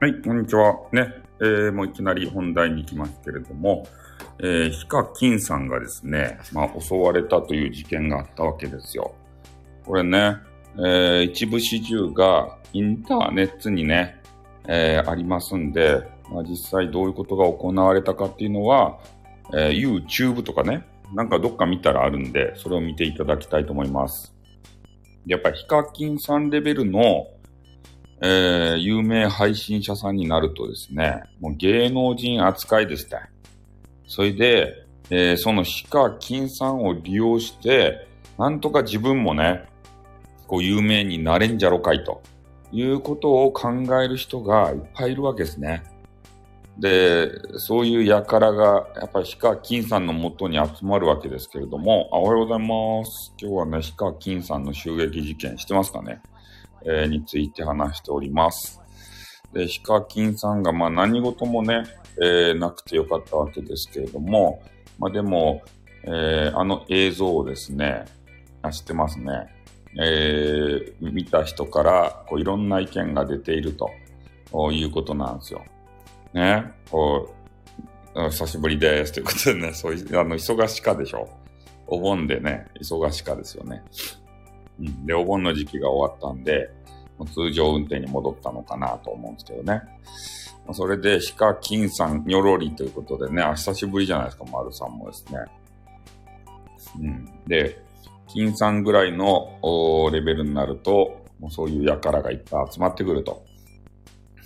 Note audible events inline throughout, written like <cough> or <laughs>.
はい、こんにちは。ね、えー、もういきなり本題に行きますけれども、えー、ヒカキンさんがですね、まあ、襲われたという事件があったわけですよ。これね、えー、一部始終がインターネットにね、えー、ありますんで、まあ、実際どういうことが行われたかっていうのは、えー、YouTube とかね、なんかどっか見たらあるんで、それを見ていただきたいと思います。やっぱヒカキンさんレベルの、えー、有名配信者さんになるとですね、もう芸能人扱いですね。それで、えー、そのヒカキンさんを利用して、なんとか自分もね、こう有名になれんじゃろかいということを考える人がいっぱいいるわけですね。で、そういう輩が、やっぱりヒカキンさんのもとに集まるわけですけれども、あおはようございます。今日はね、ヒカキンさんの襲撃事件してますかね？えー、について話しております。で、ヒカキンさんが、まあ何事もね、えー、なくてよかったわけですけれども、まあでも、えー、あの映像をですね、あ知ってますね。えー、見た人からこういろんな意見が出ているということなんですよ。ね。こう、久しぶりです。ということでね、そういう、あの、忙しかでしょ。お盆でね、忙しかですよね。うん。で、お盆の時期が終わったんで、通常運転に戻ったのかなと思うんですけどね。それで、ヒカキンさん、ニョロリということでね、久しぶりじゃないですか、丸さんもですね。うん。で、金さんぐらいのレベルになると、もうそういう輩がいっぱい集まってくると。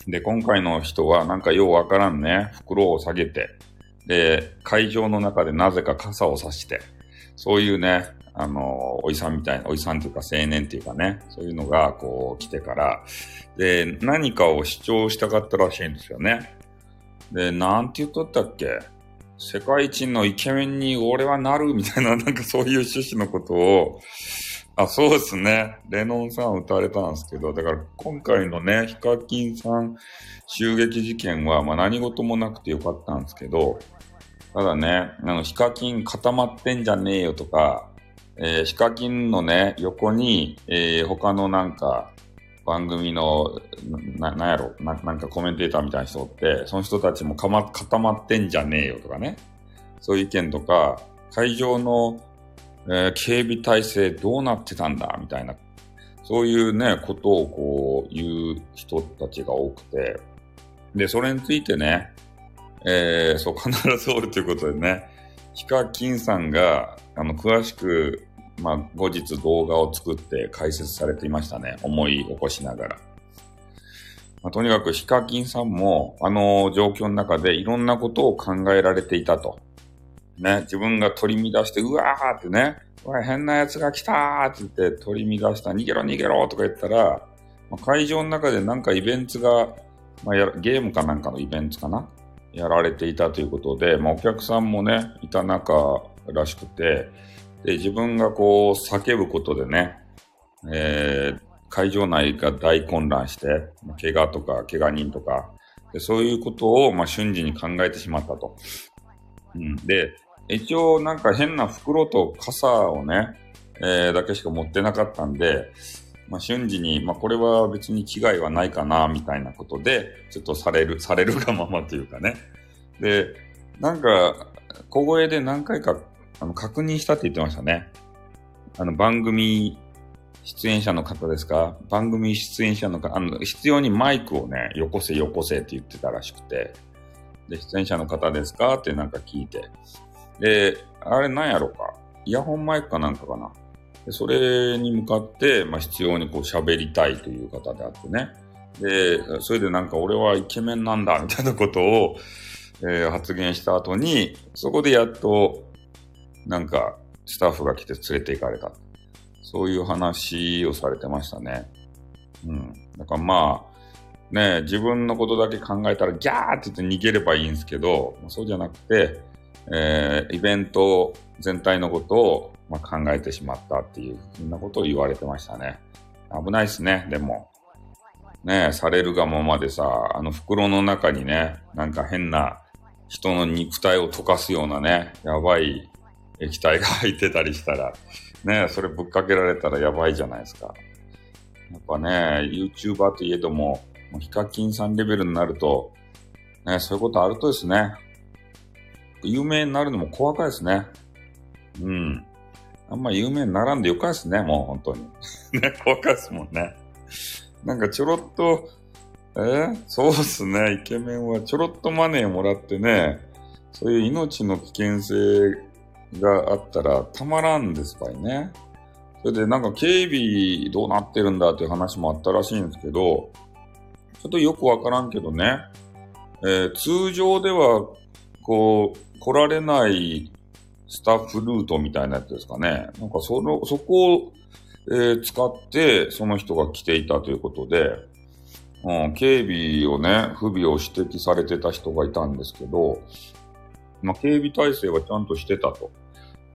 で、今回の人はなんかようわからんね、袋を下げて、で、会場の中でなぜか傘を差して、そういうね、あの、おじさんみたいな、おじさんというか青年っていうかね、そういうのがこう来てから、で、何かを主張したかったらしいんですよね。で、なんて言っとったっけ？世界一のイケメンに俺はなるみたいな、なんかそういう趣旨のことを、あ、そうですね。レノンさん歌われたんですけど、だから今回のね、ヒカキンさん襲撃事件は、まあ何事もなくてよかったんですけど、ただね、あの、ヒカキン固まってんじゃねえよとか、えー、ヒカキンのね、横に、えー、他のなんか、番組の、な、なんやろな、なんかコメンテーターみたいな人って、その人たちもかま、固まってんじゃねえよとかね。そういう意見とか、会場の、えー、警備体制どうなってたんだ？みたいな、そういうね、ことをこう言う人たちが多くて、で、それについてね、えー、そう、必ずおるということでね、ヒカキンさんが、あの、詳しくまあ、後日動画を作って解説されていましたね。思い起こしながら。まあ、とにかくヒカキンさんも、あの状況の中でいろんなことを考えられていたと。ね、自分が取り乱して、うわーってね、うわ、変な奴が来たーって言って取り乱した、逃げろ逃げろとか言ったら、まあ、会場の中でなんかイベントが、まあ、ゲームかなんかのイベントかなやられていたということで、まあ、お客さんもね、いた中らしくて、で、自分がこう叫ぶことでね、えー、会場内が大混乱して、怪我とか怪我人とか、でそういうことを、まあ、瞬時に考えてしまったと。うん、で、一応なんか変な袋と傘をね、えー、だけしか持ってなかったんで、まあ、瞬時に、まあ、これは別に危害はないかな、みたいなことで、ちょっとされる、<laughs> されるがままというかね。で、なんか、小声で何回かあの、確認したって言ってましたね。あの、番組出演者の方ですか？番組出演者の方、あの、必要にマイクをね、よこせよこせって言ってたらしくて、で、出演者の方ですか？ってなんか聞いて、で、あれなんやろか？イヤホンマイクかなんかかな？それに向かって、まあ、必要にこう喋りたいという方であってね。で、それでなんか俺はイケメンなんだみたいなことを、えー、発言した後に、そこでやっとなんか、スタッフが来て連れて行かれた。そういう話をされてましたね。うん。だからまあ、ね自分のことだけ考えたらギャーって言って逃げればいいんですけど、そうじゃなくて、えー、イベント全体のことを、まあ、考えてしまったっていう、そんなことを言われてましたね。危ないっすね、でも。ねされるがままでさ、あの袋の中にね、なんか変な人の肉体を溶かすようなね、やばい液体が入ってたりしたら、ね、それぶっかけられたらやばいじゃないですか。やっぱね、YouTuber といえども、ヒカキンさんレベルになると、ね、そういうことあるとですね、有名になるのも怖かいですね。うん。あんま有名にならんでよかいですね、もう本当に。<laughs> ね、怖かいですもんね。なんかちょろっと、えー、そうっすね、イケメンはちょろっとマネーもらってね、そういう命の危険性があったらたまらんですばいね。それでなんか警備どうなってるんだっていう話もあったらしいんですけど、ちょっとよくわからんけどね、えー、通常ではこう来られないスタッフルートみたいなやつですかね。なんかその、そこを、えー、使ってその人が来ていたということで、うん、警備をね、不備を指摘されてた人がいたんですけど、まあ、警備体制はちゃんとしてたと。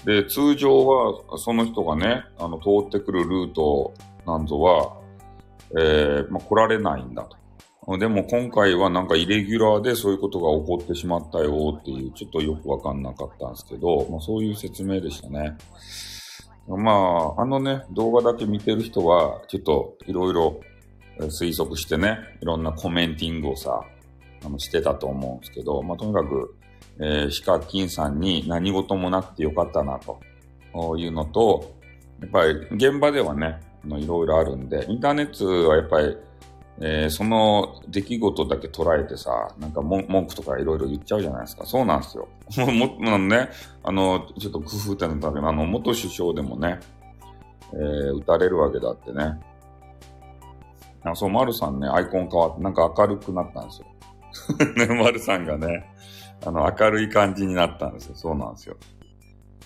で、通常はその人がね、あの、通ってくるルートなんぞは、えー、まあ、来られないんだと。でも今回はなんかイレギュラーでそういうことが起こってしまったよっていう、ちょっとよくわかんなかったんですけど、まあそういう説明でしたね。まあ、あのね、動画だけ見てる人は、ちょっといろいろ推測してね、いろんなコメンティングをさ、あのしてたと思うんですけど、まあとにかく、えー、ヒカキンさんに何事もなくてよかったなというのと、やっぱり現場ではね、いろいろあるんで、インターネットはやっぱりえー、その出来事だけ捉えてさ、なんか文句とかいろいろ言っちゃうじゃないですか。そうなんですよ。<laughs> も、も、ね、あの、ちょっと工夫ってのだけど、あの、元首相でもね、えー、撃たれるわけだってね。あそう、丸さんね、アイコン変わって、なんか明るくなったんですよ。<laughs> ね、丸さんがね、あの、明るい感じになったんですよ。そうなんですよ。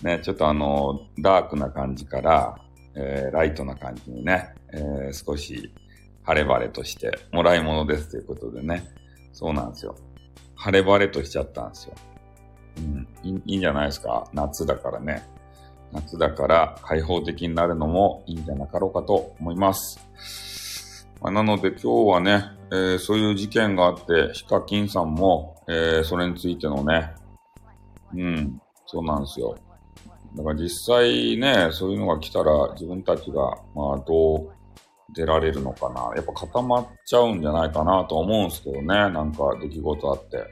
ね、ちょっとあの、ダークな感じから、えー、ライトな感じにね、えー、少し、晴れ晴れとして、もらい物ですということでね。そうなんですよ。晴れ晴れとしちゃったんですよ。うん、いいんじゃないですか？夏だからね。夏だから開放的になるのもいいんじゃなかろうかと思います。まあ、なので今日はね、えー、そういう事件があって、ヒカキンさんも、えー、それについてのね、うん、そうなんですよ。だから実際ね、そういうのが来たら自分たちが、まあどう出られるのかな。やっぱ固まっちゃうんじゃないかなと思うんですけどね。なんか出来事あって。ね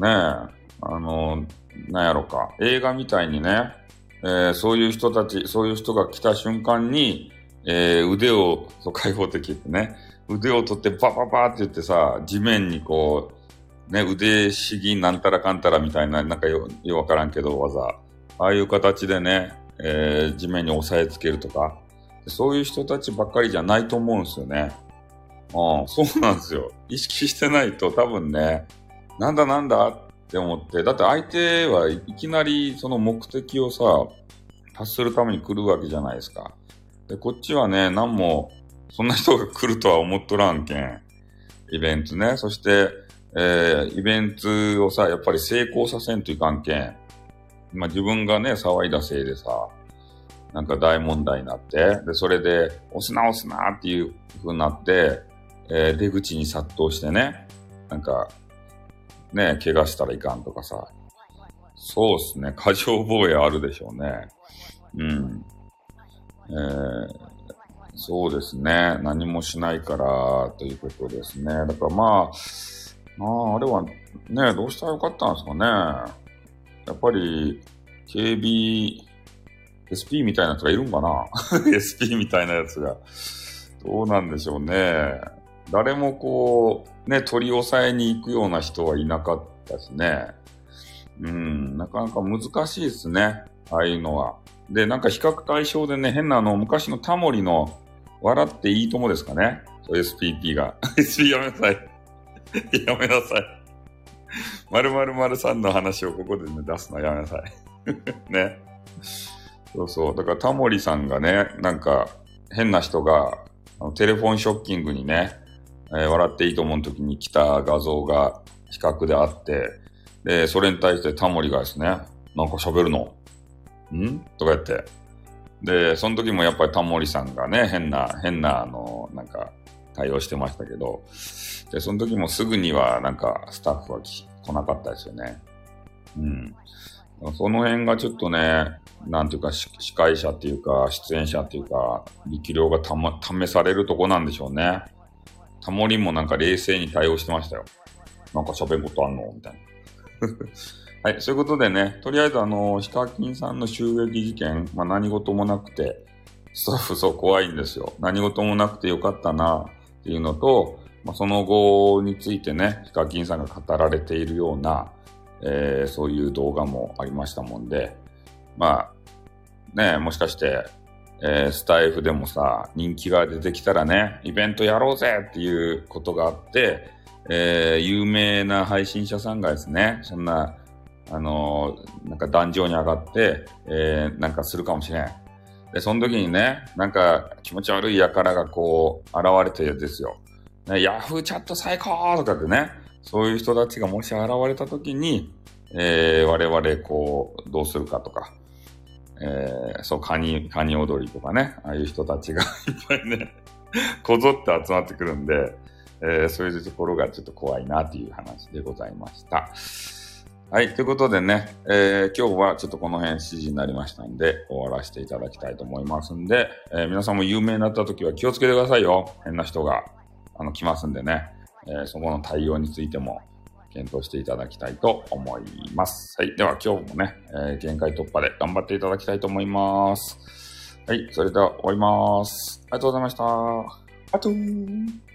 え、あの、なんやろか。映画みたいにね、えー、そういう人たち、そういう人が来た瞬間に、えー、腕を、そう開放的ってね、腕を取ってバババって言ってさ、地面にこう、ね、腕しぎなんたらかんたらみたいな、なんかよ、よわからんけど技。ああいう形でね、えー、地面に押さえつけるとか、そういう人たちばっかりじゃないと思うんですよね。うん、そうなんですよ。意識してないと多分ね、なんだなんだって思って、だって相手はいきなりその目的をさ、達するために来るわけじゃないですか。で、こっちはね、何も、そんな人が来るとは思っとらんけん。イベントね。そして、えー、イベントをさ、やっぱり成功させんといかんけん。まあ自分がね、騒いだせいでさ、なんか大問題になって、で、それで、押すな押すなっていう風になって、えー、出口に殺到してね、なんか、ね、怪我したらいかんとかさ、そうっすね、過剰防衛あるでしょうね。うん。えー、そうですね、何もしないからということですね。だからまあ、まあ、あれはね、どうしたらよかったんですかね。やっぱり、警備 SP みたいなやつがいるんかな <laughs> ?SP みたいなやつが。どうなんでしょうね。誰もこう、ね、取り押さえに行くような人はいなかったしね。うん、なかなか難しいですね。ああいうのは。で、なんか比較対象でね、変なあの、昔のタモリの笑っていいともですかね？SPP が。SP やめなさい。やめなさい。〇〇〇さんの話をここでね、出すのやめなさい。<laughs> ね。そうそう。だからタモリさんがね、なんか変な人があのテレフォンショッキングにね、えー、笑っていいと思う時に来た画像が比較であって、で、それに対してタモリがですね、なんか喋るのん？とか言って。で、その時もやっぱりタモリさんがね、変な、変な、あの、なんか、対応してましたけど、で、その時もすぐにはなんかスタッフは来なかったですよね。うん。その辺がちょっとね、なんていうか、司会者っていうか、出演者っていうか、力量がたま、試されるとこなんでしょうね。タモリもなんか冷静に対応してましたよ。なんか喋ることあんのみたいな。<laughs> はい、そういうことでね、とりあえずあの、ヒカキンさんの襲撃事件、まあ何事もなくて、スタッフそう怖いんですよ。何事もなくてよかったなっていうのと、まあ、その後についてね、ヒカキンさんが語られているような、えー、そういう動画もありましたもんで、まあ、ね、もしかして、えー、スタイフでもさ、人気が出てきたらね、イベントやろうぜっていうことがあって、えー、有名な配信者さんがですね、そんな、あのー、なんか壇上に上がって、えー、なんかするかもしれん。で、その時にね、なんか気持ち悪い輩がこう、現れてですよ。ね、ヤフーチャット最高とかってね、そういう人たちがもし現れた時に、えー、我々こう、どうするかとか、えー、そう、カニ、カニ踊りとかね、ああいう人たちが <laughs> いっぱいね、こぞって集まってくるんで、えー、そういうところがちょっと怖いなっていう話でございました。はい。ということでね、えー、今日はちょっとこの辺7時になりましたんで、終わらせていただきたいと思いますんで、えー、皆さんも有名になった時は気をつけてくださいよ。変な人が、あの、来ますんでね、え、そこの対応についても検討していただきたいと思います。はい。では今日もね、え限界突破で頑張っていただきたいと思います。はい。それでは終わります。ありがとうございました。あとー。